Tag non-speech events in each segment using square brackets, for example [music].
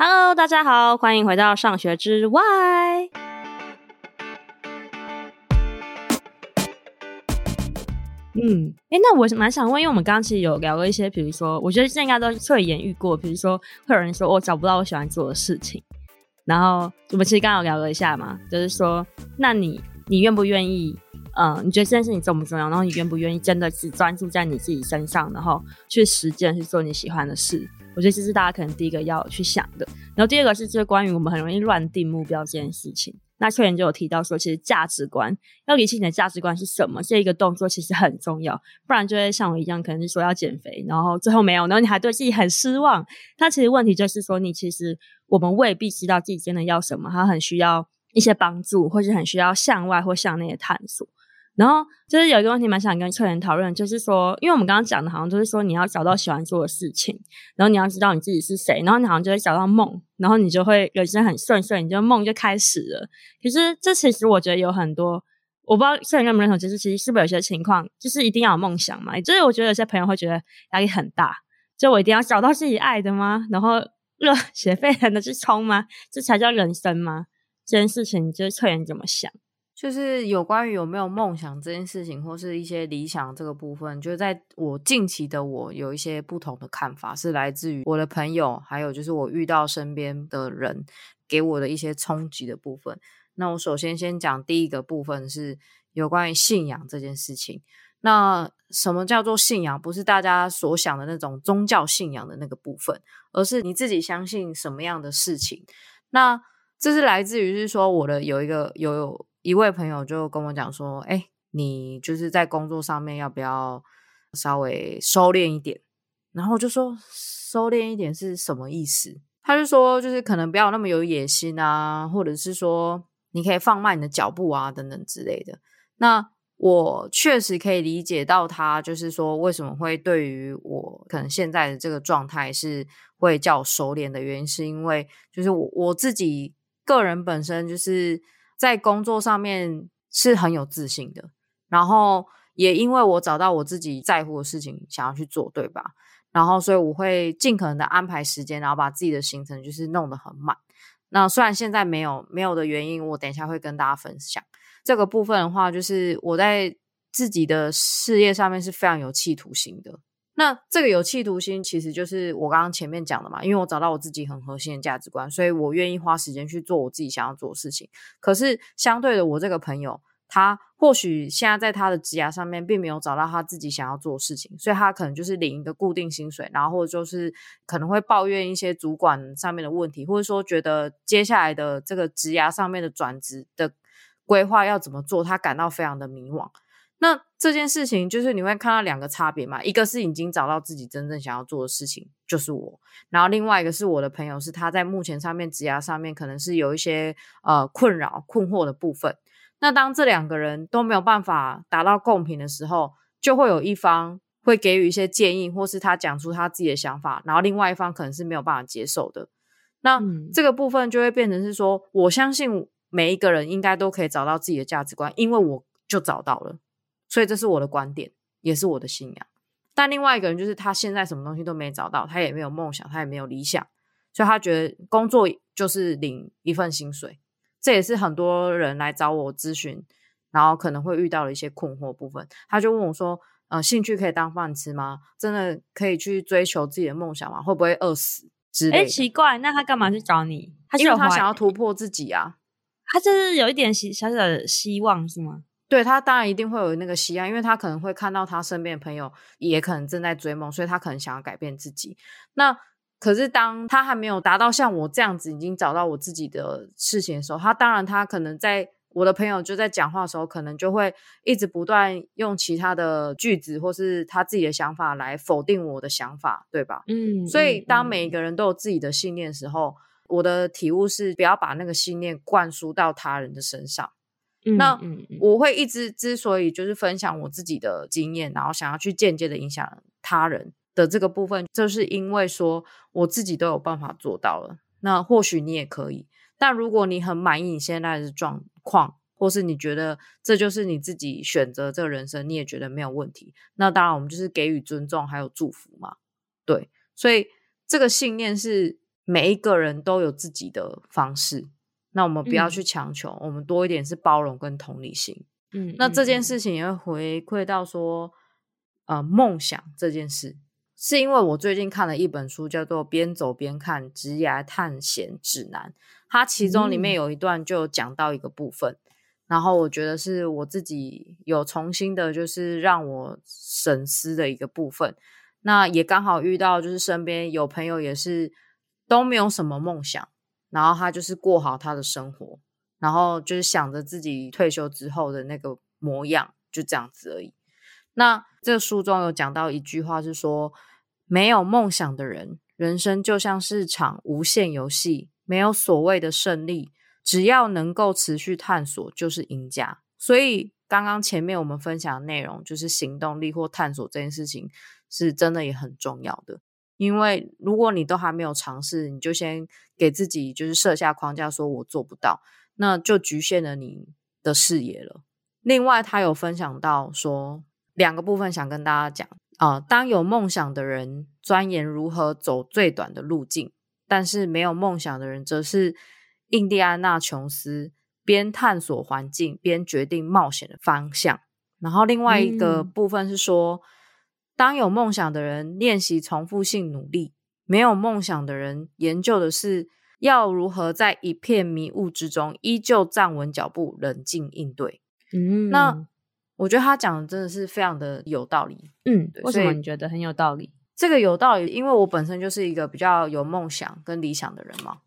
Hello，大家好，欢迎回到上学之外。嗯，诶，那我蛮想问，因为我们刚刚其实有聊了一些，比如说，我觉得这应该都是会言遇过，比如说会有人说我找不到我喜欢做的事情，然后我们其实刚刚聊了一下嘛，就是说，那你你愿不愿意？嗯，你觉得这件事情重不重要？然后你愿不愿意真的只专注在你自己身上，然后去实践去做你喜欢的事？我觉得这是大家可能第一个要去想的。然后第二个是，就是关于我们很容易乱定目标这件事情。那秋妍就有提到说，其实价值观要理清你的价值观是什么，这一个动作其实很重要，不然就会像我一样，可能是说要减肥，然后最后没有，然后你还对自己很失望。那其实问题就是说，你其实我们未必知道自己真的要什么，他很需要一些帮助，或是很需要向外或向内的探索。然后就是有一个问题蛮想跟秋妍讨论，就是说，因为我们刚刚讲的，好像就是说你要找到喜欢做的事情，然后你要知道你自己是谁，然后你好像就会找到梦，然后你就会人生很顺遂，你就梦就开始了。可是这其实我觉得有很多，我不知道秋妍认不认同，就是其实是不是有些情况，就是一定要有梦想嘛？就是我觉得有些朋友会觉得压力很大，就我一定要找到自己爱的吗？然后热血沸腾的去冲吗？这才叫人生吗？这件事情，就是秋妍怎么想？就是有关于有没有梦想这件事情，或是一些理想这个部分，就在我近期的我有一些不同的看法，是来自于我的朋友，还有就是我遇到身边的人给我的一些冲击的部分。那我首先先讲第一个部分是有关于信仰这件事情。那什么叫做信仰？不是大家所想的那种宗教信仰的那个部分，而是你自己相信什么样的事情。那这是来自于是说我的有一个有有。一位朋友就跟我讲说：“哎，你就是在工作上面要不要稍微收敛一点？”然后我就说：“收敛一点是什么意思？”他就说：“就是可能不要那么有野心啊，或者是说你可以放慢你的脚步啊，等等之类的。”那我确实可以理解到他就是说为什么会对于我可能现在的这个状态是会叫收敛的原因，是因为就是我我自己个人本身就是。在工作上面是很有自信的，然后也因为我找到我自己在乎的事情想要去做，对吧？然后所以我会尽可能的安排时间，然后把自己的行程就是弄得很满。那虽然现在没有没有的原因，我等一下会跟大家分享这个部分的话，就是我在自己的事业上面是非常有企图心的。那这个有企图心，其实就是我刚刚前面讲的嘛，因为我找到我自己很核心的价值观，所以我愿意花时间去做我自己想要做的事情。可是相对的，我这个朋友，他或许现在在他的职涯上面并没有找到他自己想要做的事情，所以他可能就是领一个固定薪水，然后或者就是可能会抱怨一些主管上面的问题，或者说觉得接下来的这个职涯上面的转职的规划要怎么做，他感到非常的迷惘。那这件事情就是你会看到两个差别嘛，一个是已经找到自己真正想要做的事情，就是我，然后另外一个是我的朋友，是他在目前上面职涯上面可能是有一些呃困扰、困惑的部分。那当这两个人都没有办法达到共频的时候，就会有一方会给予一些建议，或是他讲出他自己的想法，然后另外一方可能是没有办法接受的。那这个部分就会变成是说，我相信每一个人应该都可以找到自己的价值观，因为我就找到了。所以这是我的观点，也是我的信仰。但另外一个人就是他现在什么东西都没找到，他也没有梦想，他也没有理想，所以他觉得工作就是领一份薪水。这也是很多人来找我咨询，然后可能会遇到的一些困惑部分。他就问我说：“呃，兴趣可以当饭吃吗？真的可以去追求自己的梦想吗？会不会饿死之类的？”诶，奇怪，那他干嘛去找你？他因为他想要突破自己啊，他就是有一点小小的希望，是吗？对，他当然一定会有那个希望，因为他可能会看到他身边的朋友也可能正在追梦，所以他可能想要改变自己。那可是当他还没有达到像我这样子已经找到我自己的事情的时候，他当然他可能在我的朋友就在讲话的时候，可能就会一直不断用其他的句子或是他自己的想法来否定我的想法，对吧？嗯。所以当每一个人都有自己的信念的时候，我的体悟是不要把那个信念灌输到他人的身上。那我会一直之所以就是分享我自己的经验，然后想要去间接的影响他人的这个部分，就是因为说我自己都有办法做到了。那或许你也可以，但如果你很满意你现在的状况，或是你觉得这就是你自己选择这个人生，你也觉得没有问题，那当然我们就是给予尊重还有祝福嘛。对，所以这个信念是每一个人都有自己的方式，那我们不要去强求，嗯、我们多一点是包容跟同理心。嗯，那这件事情也会回馈到说，呃，梦想这件事，是因为我最近看了一本书，叫做《边走边看职涯探险指南》，它其中里面有一段就讲到一个部分，嗯、然后我觉得是我自己有重新的，就是让我省思的一个部分。那也刚好遇到，就是身边有朋友也是都没有什么梦想，然后他就是过好他的生活。然后就是想着自己退休之后的那个模样，就这样子而已。那这个书中有讲到一句话，是说没有梦想的人，人生就像是场无限游戏，没有所谓的胜利，只要能够持续探索，就是赢家。所以刚刚前面我们分享的内容，就是行动力或探索这件事情，是真的也很重要的。因为如果你都还没有尝试，你就先给自己就是设下框架，说我做不到。那就局限了你的视野了。另外，他有分享到说，两个部分想跟大家讲啊、呃。当有梦想的人钻研如何走最短的路径，但是没有梦想的人，则是印第安纳琼斯边探索环境边决定冒险的方向。然后，另外一个部分是说，嗯、当有梦想的人练习重复性努力，没有梦想的人研究的是。要如何在一片迷雾之中依旧站稳脚步，冷静应对？嗯，那我觉得他讲的真的是非常的有道理。嗯，对，为什么你觉得很有道理？这个有道理，因为我本身就是一个比较有梦想跟理想的人嘛。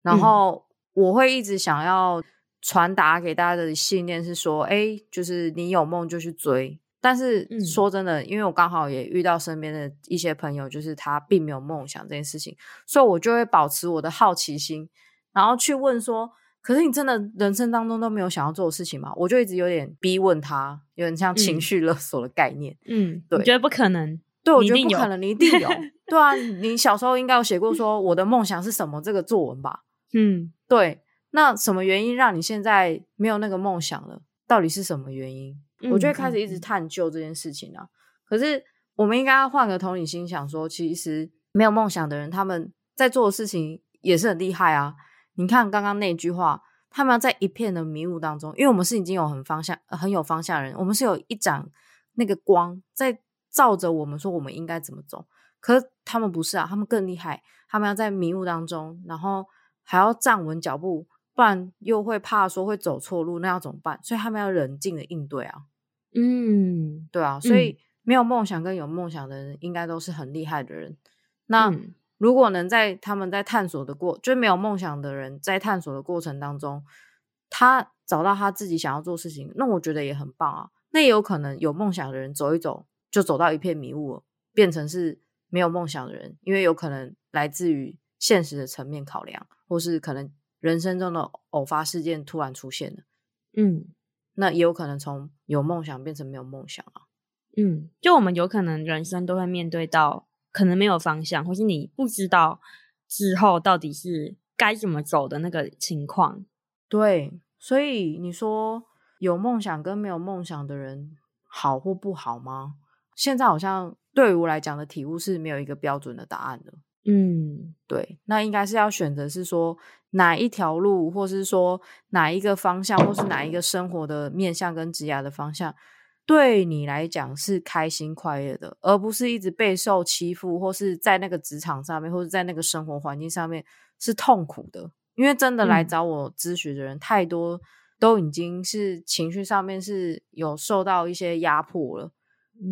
然后我会一直想要传达给大家的信念是说，哎，就是你有梦就去追。但是说真的，嗯、因为我刚好也遇到身边的一些朋友，就是他并没有梦想这件事情，所以我就会保持我的好奇心，然后去问说：“可是你真的人生当中都没有想要做的事情吗？”我就一直有点逼问他，有点像情绪勒索的概念。嗯，对，我觉得不可能。对，我觉得不可能，你一定有。[laughs] 对啊，你小时候应该有写过说我的梦想是什么这个作文吧？[laughs] 嗯，对。那什么原因让你现在没有那个梦想了？到底是什么原因？我就会开始一直探究这件事情啊。可是我们应该要换个同理心想说，其实没有梦想的人，他们在做的事情也是很厉害啊。你看刚刚那句话，他们要在一片的迷雾当中，因为我们是已经有很方向、很有方向的人，我们是有一盏那个光在照着我们，说我们应该怎么走。可是他们不是啊，他们更厉害，他们要在迷雾当中，然后还要站稳脚步。不然又会怕说会走错路，那要怎么办？所以他们要冷静的应对啊。嗯，对啊，所以没有梦想跟有梦想的人，应该都是很厉害的人。那如果能在他们在探索的过，就没有梦想的人在探索的过程当中，他找到他自己想要做事情，那我觉得也很棒啊。那也有可能有梦想的人走一走，就走到一片迷雾了，变成是没有梦想的人，因为有可能来自于现实的层面考量，或是可能。人生中的偶发事件突然出现了，嗯，那也有可能从有梦想变成没有梦想啊，嗯，就我们有可能人生都会面对到可能没有方向，或是你不知道之后到底是该怎么走的那个情况。对，所以你说有梦想跟没有梦想的人好或不好吗？现在好像对于我来讲的体悟是没有一个标准的答案的。嗯，对，那应该是要选择是说哪一条路，或是说哪一个方向，或是哪一个生活的面向跟职涯的方向，对你来讲是开心快乐的，而不是一直备受欺负，或是在那个职场上面，或者在那个生活环境上面是痛苦的。因为真的来找我咨询的人太多，都已经是情绪上面是有受到一些压迫了。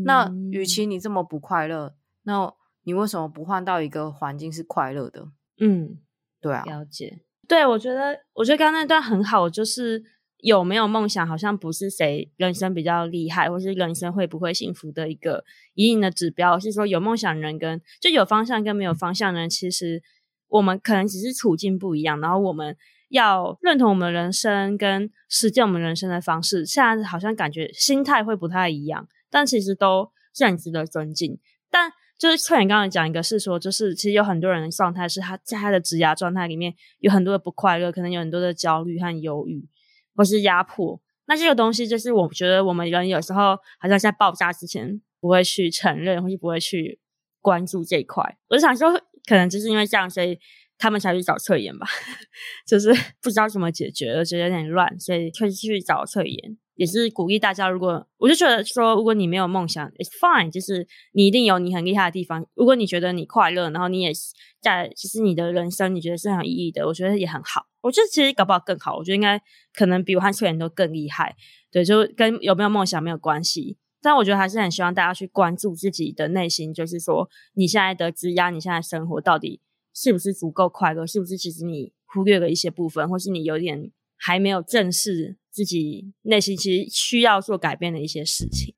那与其你这么不快乐，那你为什么不换到一个环境是快乐的？嗯，对啊，了解。对，我觉得，我觉得刚刚那段很好，就是有没有梦想，好像不是谁人生比较厉害，或是人生会不会幸福的一个一定的指标。是说有梦想的人跟就有方向跟没有方向的人，其实我们可能只是处境不一样，然后我们要认同我们人生跟实践我们人生的方式，现在好像感觉心态会不太一样，但其实都是很值得尊敬。但就是翠妍刚刚讲一个，是说，就是其实有很多人的状态是他在他的职涯状态里面有很多的不快乐，可能有很多的焦虑和忧郁，或是压迫。那这个东西就是我觉得我们人有时候好像在爆炸之前不会去承认，或是不会去关注这一块。我就想说，可能就是因为这样，所以他们才去找测研吧，[laughs] 就是不知道怎么解决，而且有点乱，所以可以去找测研。也是鼓励大家，如果我就觉得说，如果你没有梦想，it's fine，就是你一定有你很厉害的地方。如果你觉得你快乐，然后你也在，其实你的人生你觉得是很有意义的，我觉得也很好。我觉得其实搞不好更好，我觉得应该可能比我和测研都更厉害。对，就跟有没有梦想没有关系。但我觉得还是很希望大家去关注自己的内心，就是说你现在的职涯，你现在生活到底是不是足够快乐？是不是其实你忽略了一些部分，或是你有点还没有正视？自己内心其实需要做改变的一些事情。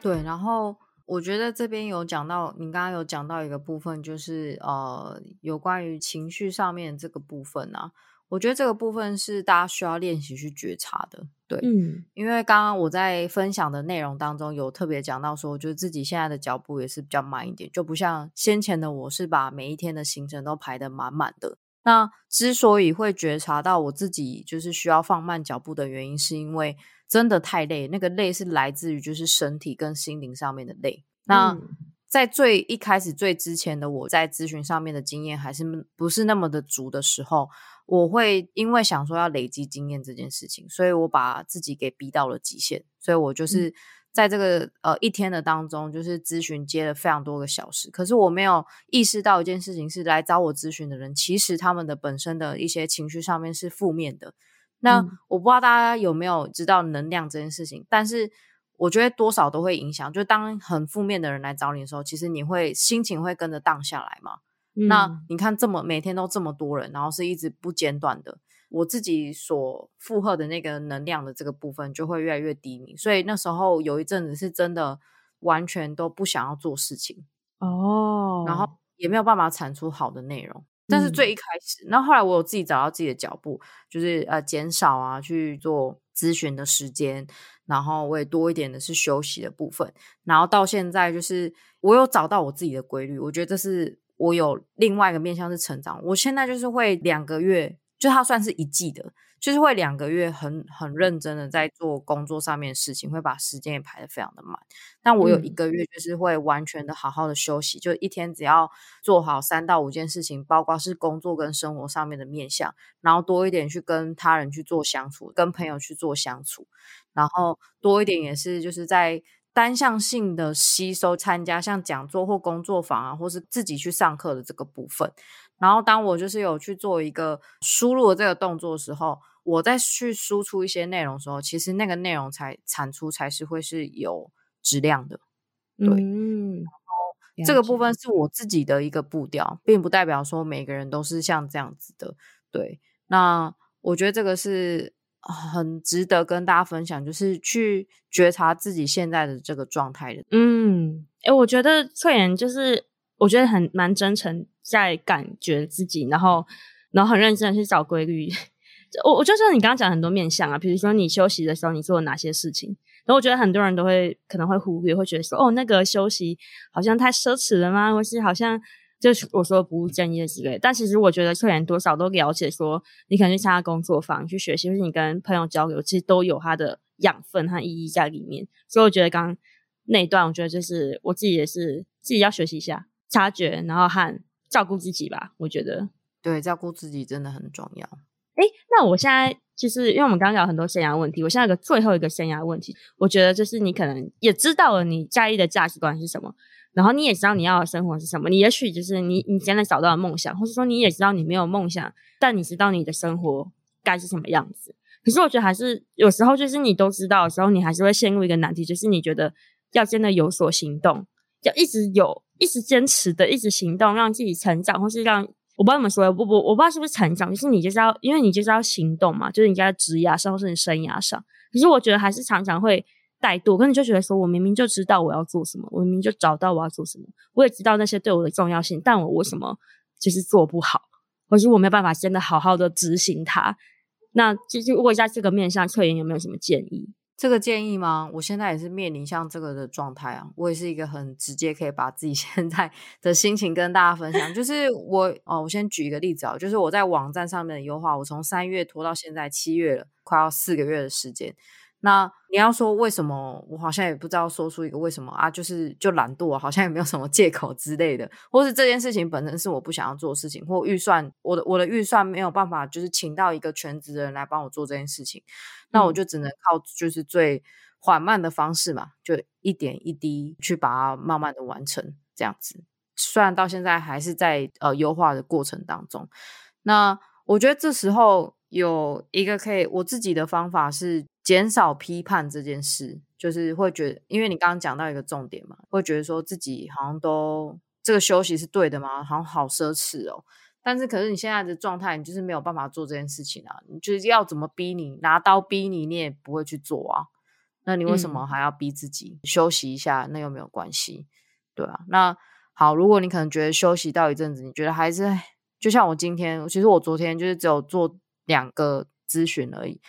对，然后我觉得这边有讲到，你刚刚有讲到一个部分，就是呃，有关于情绪上面这个部分啊。我觉得这个部分是大家需要练习去觉察的，对，嗯，因为刚刚我在分享的内容当中有特别讲到说，就是自己现在的脚步也是比较慢一点，就不像先前的我是把每一天的行程都排得满满的。那之所以会觉察到我自己就是需要放慢脚步的原因，是因为真的太累，那个累是来自于就是身体跟心灵上面的累。那、嗯在最一开始、最之前的我在咨询上面的经验还是不是那么的足的时候，我会因为想说要累积经验这件事情，所以我把自己给逼到了极限。所以我就是在这个、嗯、呃一天的当中，就是咨询接了非常多个小时。可是我没有意识到一件事情，是来找我咨询的人，其实他们的本身的一些情绪上面是负面的。那、嗯、我不知道大家有没有知道能量这件事情，但是。我觉得多少都会影响，就当很负面的人来找你的时候，其实你会心情会跟着荡下来嘛。嗯、那你看这么每天都这么多人，然后是一直不间断的，我自己所负荷的那个能量的这个部分就会越来越低迷。所以那时候有一阵子是真的完全都不想要做事情哦，然后也没有办法产出好的内容。但是最一开始，那、嗯、后，后来我有自己找到自己的脚步，就是呃减少啊去做咨询的时间。然后我也多一点的是休息的部分，然后到现在就是我有找到我自己的规律，我觉得这是我有另外一个面向是成长。我现在就是会两个月，就它算是一季的，就是会两个月很很认真的在做工作上面的事情，会把时间也排得非常的满。但我有一个月就是会完全的好好的休息，嗯、就一天只要做好三到五件事情，包括是工作跟生活上面的面向，然后多一点去跟他人去做相处，跟朋友去做相处。然后多一点也是就是在单向性的吸收参加像讲座或工作坊啊，或是自己去上课的这个部分。然后当我就是有去做一个输入的这个动作的时候，我再去输出一些内容的时候，其实那个内容才产出才是会是有质量的。对，嗯，这个部分是我自己的一个步调，并不代表说每个人都是像这样子的。对，那我觉得这个是。很值得跟大家分享，就是去觉察自己现在的这个状态的。嗯，诶、我觉得翠妍就是我觉得很蛮真诚，在感觉自己，然后然后很认真的去找规律。我我就说你刚刚讲很多面向啊，比如说你休息的时候你做了哪些事情，然后我觉得很多人都会可能会忽略，会觉得说哦，那个休息好像太奢侈了吗？或是好像。就是我说不务正业之类，但其实我觉得客人多少都了解，说你可能去参加工作坊，去学习，或是你跟朋友交流，其实都有它的养分和意义在里面。所以我觉得刚刚那一段，我觉得就是我自己也是自己要学习一下察觉，然后和照顾自己吧。我觉得对，照顾自己真的很重要。诶，那我现在就是因为我们刚刚聊很多生涯问题，我现在有个最后一个生涯问题，我觉得就是你可能也知道了你在意的价值观是什么。然后你也知道你要的生活是什么，你也许就是你你现在找到了梦想，或者说你也知道你没有梦想，但你知道你的生活该是什么样子。可是我觉得还是有时候就是你都知道的时候，你还是会陷入一个难题，就是你觉得要真的有所行动，要一直有一直坚持的一直行动，让自己成长，或是让我不知道怎么说，我我我不知道是不是成长，就是你就是要因为你就是要行动嘛，就是你在职涯上或是你生涯上。可是我觉得还是常常会。怠惰，可你就觉得说，我明明就知道我要做什么，我明明就找到我要做什么，我也知道那些对我的重要性，但我为什么就是做不好，或是我没有办法真的好好的执行它？那其实如果在这个面向测研有没有什么建议？这个建议吗？我现在也是面临像这个的状态啊，我也是一个很直接可以把自己 [laughs] 现在的心情跟大家分享。就是我哦，我先举一个例子啊，就是我在网站上面的优化，我从三月拖到现在七月了，快要四个月的时间。那你要说为什么，我好像也不知道说出一个为什么啊，就是就懒惰，好像也没有什么借口之类的，或是这件事情本身是我不想要做的事情，或预算我的我的预算没有办法，就是请到一个全职的人来帮我做这件事情，那我就只能靠就是最缓慢的方式嘛，就一点一滴去把它慢慢的完成这样子。虽然到现在还是在呃优化的过程当中，那我觉得这时候有一个可以我自己的方法是。减少批判这件事，就是会觉得，因为你刚刚讲到一个重点嘛，会觉得说自己好像都这个休息是对的吗？好像好奢侈哦。但是可是你现在的状态，你就是没有办法做这件事情啊。你就是要怎么逼你，拿刀逼你，你也不会去做啊。那你为什么还要逼自己、嗯、休息一下？那又没有关系，对啊。那好，如果你可能觉得休息到一阵子，你觉得还是就像我今天，其实我昨天就是只有做两个咨询而已。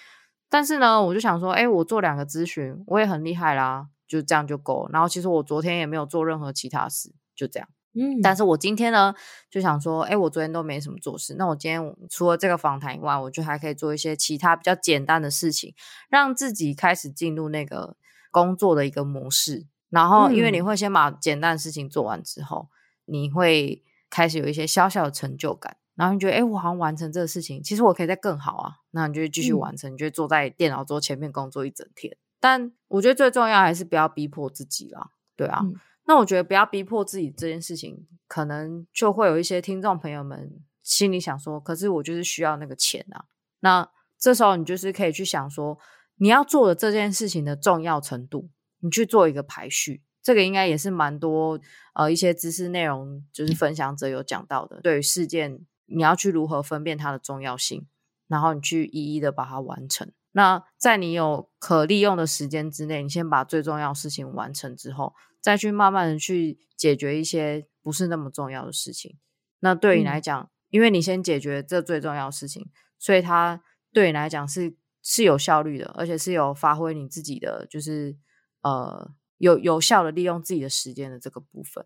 但是呢，我就想说，哎，我做两个咨询，我也很厉害啦，就这样就够了。然后其实我昨天也没有做任何其他事，就这样。嗯，但是我今天呢，就想说，哎，我昨天都没什么做事，那我今天除了这个访谈以外，我就还可以做一些其他比较简单的事情，让自己开始进入那个工作的一个模式。然后，因为你会先把简单的事情做完之后，你会开始有一些小小的成就感。然后你觉得，哎，我好像完成这个事情，其实我可以再更好啊。那你就继续完成，嗯、你就坐在电脑桌前面工作一整天。但我觉得最重要还是不要逼迫自己啦，对啊。嗯、那我觉得不要逼迫自己这件事情，可能就会有一些听众朋友们心里想说，可是我就是需要那个钱啊。那这时候你就是可以去想说，你要做的这件事情的重要程度，你去做一个排序。这个应该也是蛮多呃一些知识内容，就是分享者有讲到的，对于事件。你要去如何分辨它的重要性，然后你去一一的把它完成。那在你有可利用的时间之内，你先把最重要的事情完成之后，再去慢慢的去解决一些不是那么重要的事情。那对你来讲，嗯、因为你先解决这最重要的事情，所以它对你来讲是是有效率的，而且是有发挥你自己的，就是呃有有效的利用自己的时间的这个部分，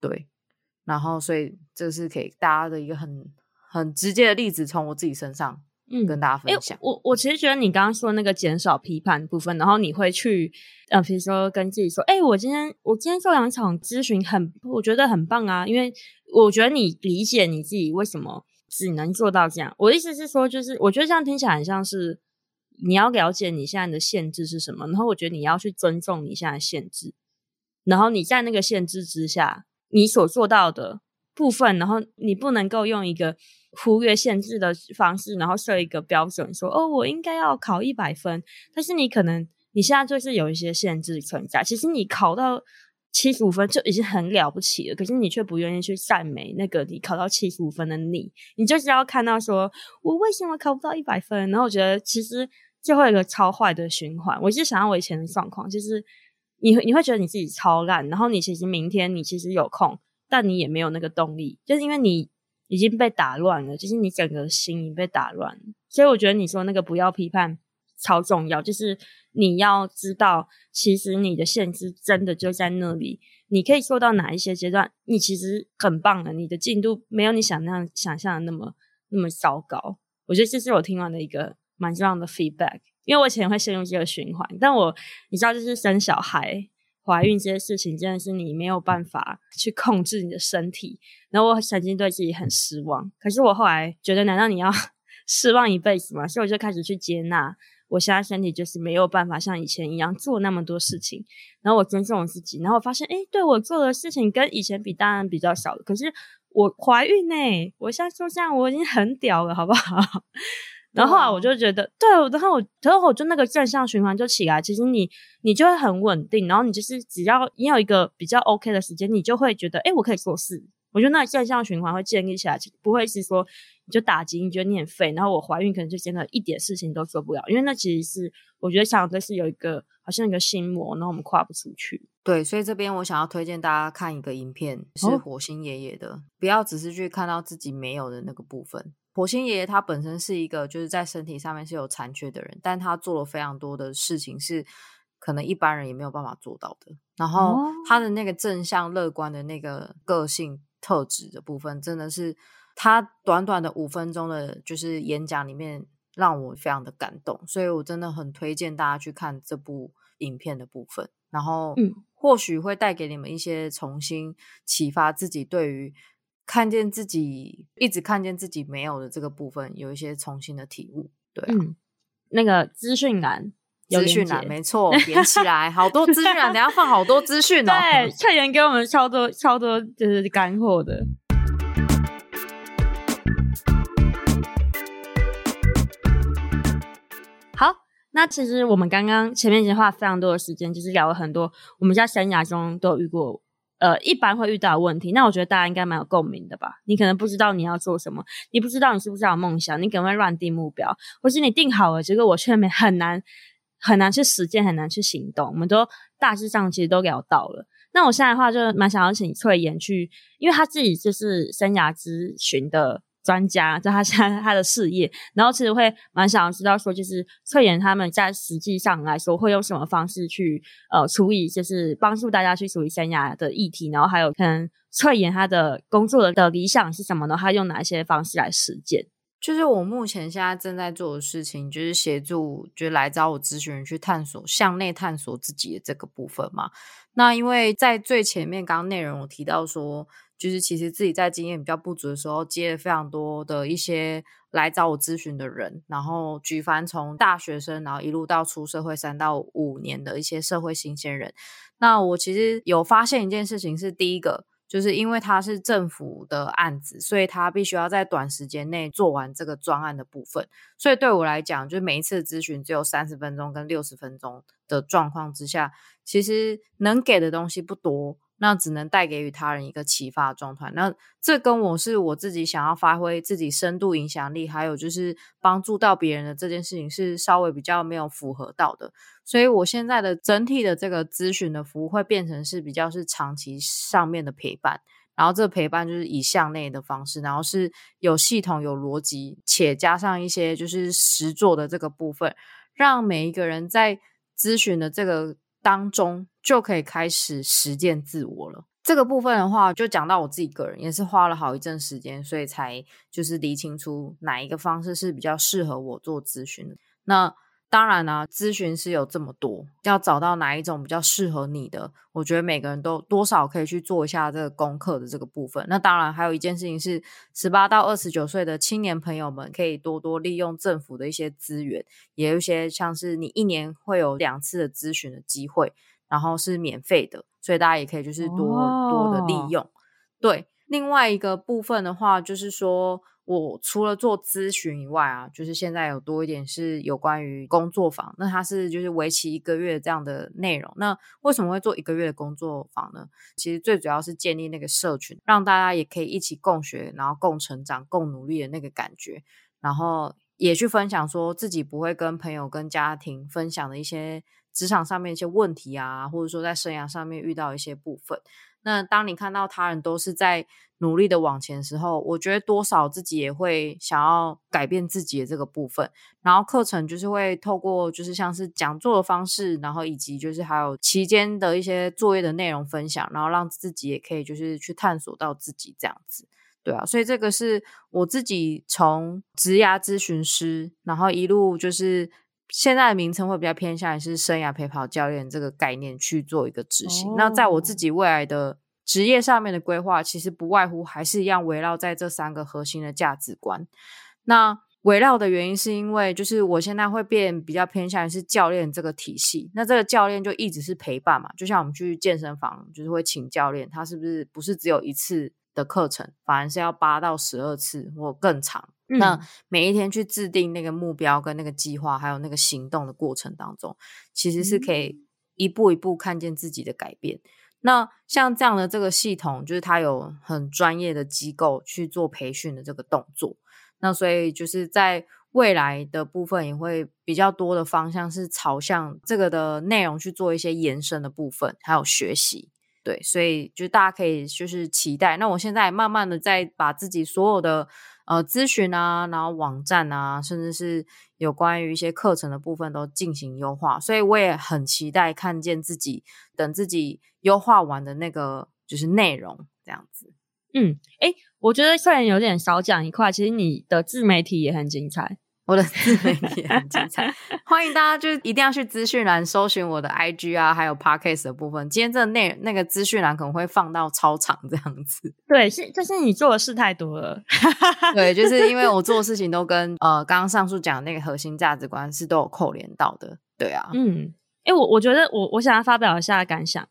对。然后，所以这是给大家的一个很很直接的例子，从我自己身上，嗯，跟大家分享。我我其实觉得你刚刚说那个减少批判部分，然后你会去，呃，比如说跟自己说，哎，我今天我今天做两场咨询很，我觉得很棒啊，因为我觉得你理解你自己为什么只能做到这样。我的意思是说，就是我觉得这样听起来很像是你要了解你现在的限制是什么，然后我觉得你要去尊重你现在的限制，然后你在那个限制之下。你所做到的部分，然后你不能够用一个忽略限制的方式，然后设一个标准，说哦，我应该要考一百分。但是你可能你现在就是有一些限制存在。其实你考到七十五分就已经很了不起了，可是你却不愿意去赞美那个你考到七十五分的你。你就是要看到说我为什么考不到一百分？然后我觉得其实就会一个超坏的循环。我是想要我以前的状况，就是。你你会觉得你自己超烂，然后你其实明天你其实有空，但你也没有那个动力，就是因为你已经被打乱了，就是你整个心已经被打乱。所以我觉得你说那个不要批判超重要，就是你要知道，其实你的限制真的就在那里，你可以做到哪一些阶段，你其实很棒的，你的进度没有你想象想象的那么那么糟糕。我觉得这是我听完的一个蛮重要的 feedback。因为我以前会陷入这个循环，但我你知道，就是生小孩、怀孕这些事情，真的是你没有办法去控制你的身体。然后我曾经对自己很失望，可是我后来觉得，难道你要 [laughs] 失望一辈子吗？所以我就开始去接纳，我现在身体就是没有办法像以前一样做那么多事情。然后我尊重我自己，然后我发现，诶，对我做的事情跟以前比，当然比较少了。可是我怀孕呢，我现在说这样，我已经很屌了，好不好？然后后来我就觉得，对，然后我，然后我就那个正向循环就起来。其实你，你就会很稳定。然后你就是只要你有一个比较 OK 的时间，你就会觉得，哎，我可以做事。我觉得那正向循环会建立起来，不会是说你就打击，你觉得你很废。然后我怀孕可能就真的一点事情都做不了，因为那其实是我觉得像的是有一个好像一个心魔，然后我们跨不出去。对，所以这边我想要推荐大家看一个影片，是火星爷爷的，哦、不要只是去看到自己没有的那个部分。火星爷爷他本身是一个就是在身体上面是有残缺的人，但他做了非常多的事情是可能一般人也没有办法做到的。然后他的那个正向乐观的那个个性特质的部分，真的是他短短的五分钟的，就是演讲里面让我非常的感动，所以我真的很推荐大家去看这部影片的部分，然后嗯，或许会带给你们一些重新启发自己对于看见自己一直看见自己没有的这个部分有一些重新的体悟。对啊，嗯、那个资讯栏。资讯栏没错，连起来好多资讯栏，等下放好多资讯哦。[laughs] 对，翠妍给我们超多超多就是干货的。好，那其实我们刚刚前面已经花了非常多的时间，就是聊了很多我们在生涯中都有遇过，呃，一般会遇到问题。那我觉得大家应该蛮有共鸣的吧？你可能不知道你要做什么，你不知道你是不是有梦想，你可能会乱定目标，或是你定好了，结果我却没 [laughs] 很难。很难去实践，很难去行动。我们都大致上其实都聊到了。那我现在的话就蛮想要请翠妍去，因为她自己就是生涯咨询的专家，在他现在他的事业，然后其实会蛮想要知道说，就是翠妍他们在实际上来说会用什么方式去呃处理，就是帮助大家去处理生涯的议题，然后还有可能翠妍他的工作的理想是什么呢？他用哪些方式来实践？就是我目前现在正在做的事情，就是协助，就是来找我咨询人去探索向内探索自己的这个部分嘛。那因为在最前面刚刚内容我提到说，就是其实自己在经验比较不足的时候，接了非常多的一些来找我咨询的人，然后举凡从大学生，然后一路到出社会三到五年的一些社会新鲜人。那我其实有发现一件事情是，第一个。就是因为他是政府的案子，所以他必须要在短时间内做完这个专案的部分。所以对我来讲，就每一次咨询只有三十分钟跟六十分钟的状况之下，其实能给的东西不多。那只能带给予他人一个启发的状态。那这跟我是我自己想要发挥自己深度影响力，还有就是帮助到别人的这件事情是稍微比较没有符合到的。所以我现在的整体的这个咨询的服务会变成是比较是长期上面的陪伴，然后这陪伴就是以向内的方式，然后是有系统、有逻辑，且加上一些就是实作的这个部分，让每一个人在咨询的这个当中。就可以开始实践自我了。这个部分的话，就讲到我自己个人，也是花了好一阵时间，所以才就是理清出哪一个方式是比较适合我做咨询。那当然呢、咨询师有这么多，要找到哪一种比较适合你的，我觉得每个人都多少可以去做一下这个功课的这个部分。那当然还有一件事情是，十八到二十九岁的青年朋友们可以多多利用政府的一些资源，也有一些像是你一年会有两次的咨询的机会。然后是免费的，所以大家也可以就是多、oh. 多的利用。对，另外一个部分的话，就是说我除了做咨询以外啊，就是现在有多一点是有关于工作坊，那它是就是为期一个月这样的内容。那为什么会做一个月的工作坊呢？其实最主要是建立那个社群，让大家也可以一起共学，然后共成长、共努力的那个感觉，然后也去分享说自己不会跟朋友、跟家庭分享的一些。职场上面一些问题啊，或者说在生涯上面遇到一些部分，那当你看到他人都是在努力的往前的时候，我觉得多少自己也会想要改变自己的这个部分。然后课程就是会透过就是像是讲座的方式，然后以及就是还有期间的一些作业的内容分享，然后让自己也可以就是去探索到自己这样子，对啊。所以这个是我自己从职涯咨询师，然后一路就是。现在的名称会比较偏向于是生涯陪跑教练这个概念去做一个执行。Oh. 那在我自己未来的职业上面的规划，其实不外乎还是一样围绕在这三个核心的价值观。那围绕的原因是因为，就是我现在会变比较偏向于是教练这个体系。那这个教练就一直是陪伴嘛，就像我们去健身房，就是会请教练，他是不是不是只有一次的课程，反而是要八到十二次或更长。那每一天去制定那个目标跟那个计划，还有那个行动的过程当中，其实是可以一步一步看见自己的改变。那像这样的这个系统，就是它有很专业的机构去做培训的这个动作。那所以就是在未来的部分，也会比较多的方向是朝向这个的内容去做一些延伸的部分，还有学习。对，所以就大家可以就是期待。那我现在慢慢的在把自己所有的。呃，咨询啊，然后网站啊，甚至是有关于一些课程的部分都进行优化，所以我也很期待看见自己等自己优化完的那个就是内容这样子。嗯，诶，我觉得虽然有点少讲一块，其实你的自媒体也很精彩。我的自媒体很精彩，欢迎大家就一定要去资讯栏搜寻我的 IG 啊，还有 Podcast 的部分。今天这个内那个资讯栏可能会放到超长这样子。[laughs] 对，是就是你做的事太多了。[laughs] 对，就是因为我做的事情都跟呃刚刚上述讲的那个核心价值观是都有扣连到的。对啊，嗯，哎、欸，我我觉得我我想要发表一下感想。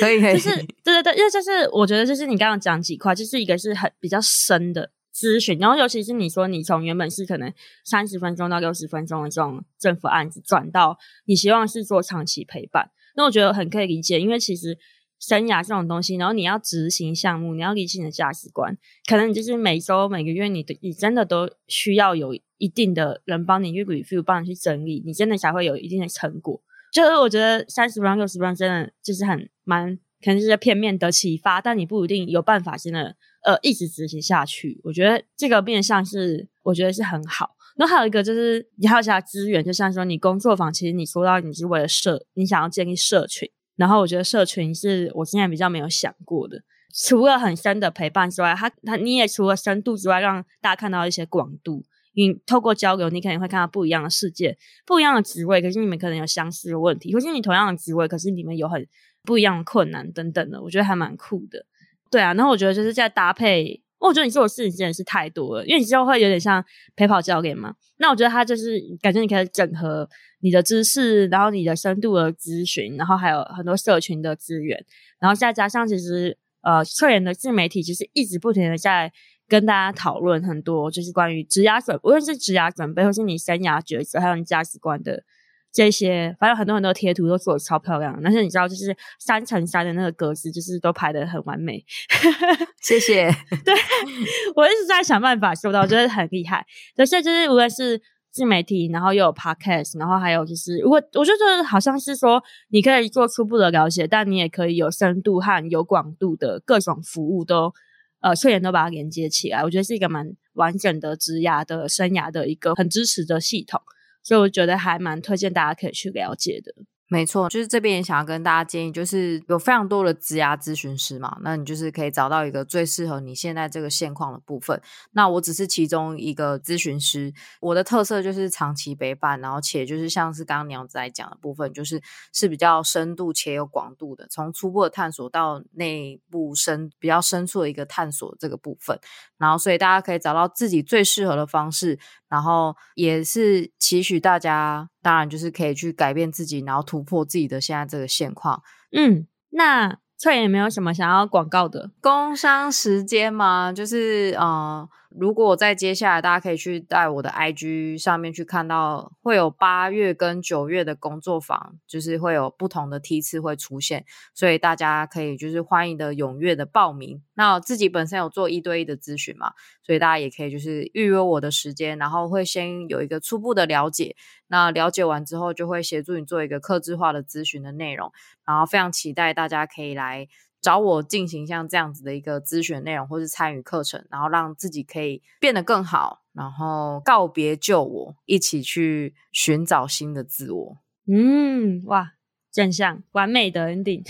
可以可以，[laughs] 就是对对对，因为就是我觉得就是你刚刚讲几块，就是一个是很比较深的。咨询，然后尤其是你说你从原本是可能三十分钟到六十分钟的这种政府案子，转到你希望是做长期陪伴，那我觉得很可以理解，因为其实生涯这种东西，然后你要执行项目，你要理清你的价值观，可能你就是每周每个月你的你真的都需要有一定的人帮你去 review，帮你去整理，你真的才会有一定的成果。就是我觉得三十分钟六十分钟真的就是很蛮可能是片面的启发，但你不一定有办法真的。呃，一直执行下去，我觉得这个面向是，我觉得是很好。那还有一个就是，你还有其他资源，就像说你工作坊，其实你说到你是为了社，你想要建立社群，然后我觉得社群是我现在比较没有想过的。除了很深的陪伴之外，他他你也除了深度之外，让大家看到一些广度。你透过交流，你可能会看到不一样的世界，不一样的职位，可是你们可能有相似的问题，或是你同样的职位，可是你们有很不一样的困难等等的，我觉得还蛮酷的。对啊，然后我觉得就是在搭配，我觉得你做的事情真的是太多了，因为你之后会有点像陪跑教练嘛。那我觉得他就是感觉你可以整合你的知识，然后你的深度的咨询，然后还有很多社群的资源，然后再加上其实呃，翠妍的自媒体其实一直不停的在跟大家讨论很多，就是关于职涯准，无论是职涯准备，或是你生涯抉择，还有你价值观的。这些反正很多很多贴图都做的超漂亮，但是你知道，就是三乘三的那个格子，就是都排的很完美。[laughs] 谢谢。[laughs] 对，[laughs] 我一直在想办法做到，我觉得很厉害。所以就是无论是自媒体，然后又有 podcast，然后还有就是，如果我觉得好像是说，你可以做初步的了解，但你也可以有深度和有广度的各种服务都呃，虽然都把它连接起来，我觉得是一个蛮完整的职涯的生涯的一个很支持的系统。所以我觉得还蛮推荐大家可以去了解的。没错，就是这边也想要跟大家建议，就是有非常多的职涯咨询师嘛，那你就是可以找到一个最适合你现在这个现况的部分。那我只是其中一个咨询师，我的特色就是长期陪伴，然后且就是像是刚刚娘子在讲的部分，就是是比较深度且有广度的，从初步的探索到内部深比较深处的一个探索这个部分。然后所以大家可以找到自己最适合的方式，然后也是期许大家。当然，就是可以去改变自己，然后突破自己的现在这个现况。嗯，那翠妍有没有什么想要广告的？工商时间吗？就是呃。如果在接下来，大家可以去在我的 IG 上面去看到，会有八月跟九月的工作坊，就是会有不同的梯次会出现，所以大家可以就是欢迎的踊跃的报名。那自己本身有做一对一的咨询嘛，所以大家也可以就是预约我的时间，然后会先有一个初步的了解。那了解完之后，就会协助你做一个客制化的咨询的内容，然后非常期待大家可以来。找我进行像这样子的一个咨询内容，或是参与课程，然后让自己可以变得更好，然后告别旧我，一起去寻找新的自我。嗯，哇，正向完美的 ending。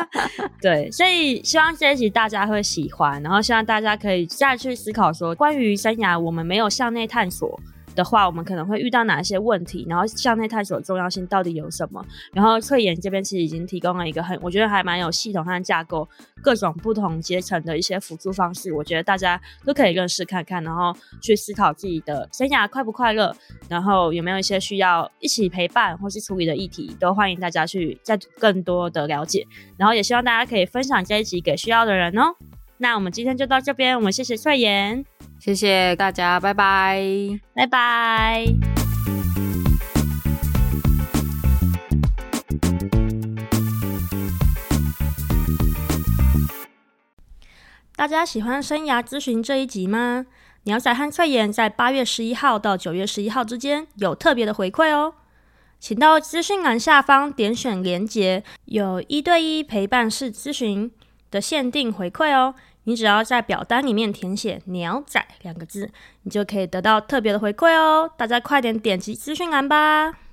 [laughs] 对，所以希望这一集大家会喜欢，然后希望大家可以再去思考说，关于生涯，我们没有向内探索的话，我们可能会遇到哪一些问题？然后向内探索的重要性到底有什么？然后翠妍这边其实已经提供了一个很，我觉得还蛮有系统和架构，各种不同阶层的一些辅助方式，我觉得大家都可以认识看看，然后去思考自己的生涯快不快乐，然后有没有一些需要一起陪伴或是处理的议题，都欢迎大家去再更多的了解。然后也希望大家可以分享这一集给需要的人哦。那我们今天就到这边，我们谢谢翠妍。谢谢大家，拜拜，拜拜。大家喜欢生涯咨询这一集吗？鸟仔和翠妍在八月十一号到九月十一号之间有特别的回馈哦，请到资讯栏下方点选连结，有一对一陪伴式咨询的限定回馈哦。你只要在表单里面填写“鸟仔”两个字，你就可以得到特别的回馈哦！大家快点点击资讯栏吧。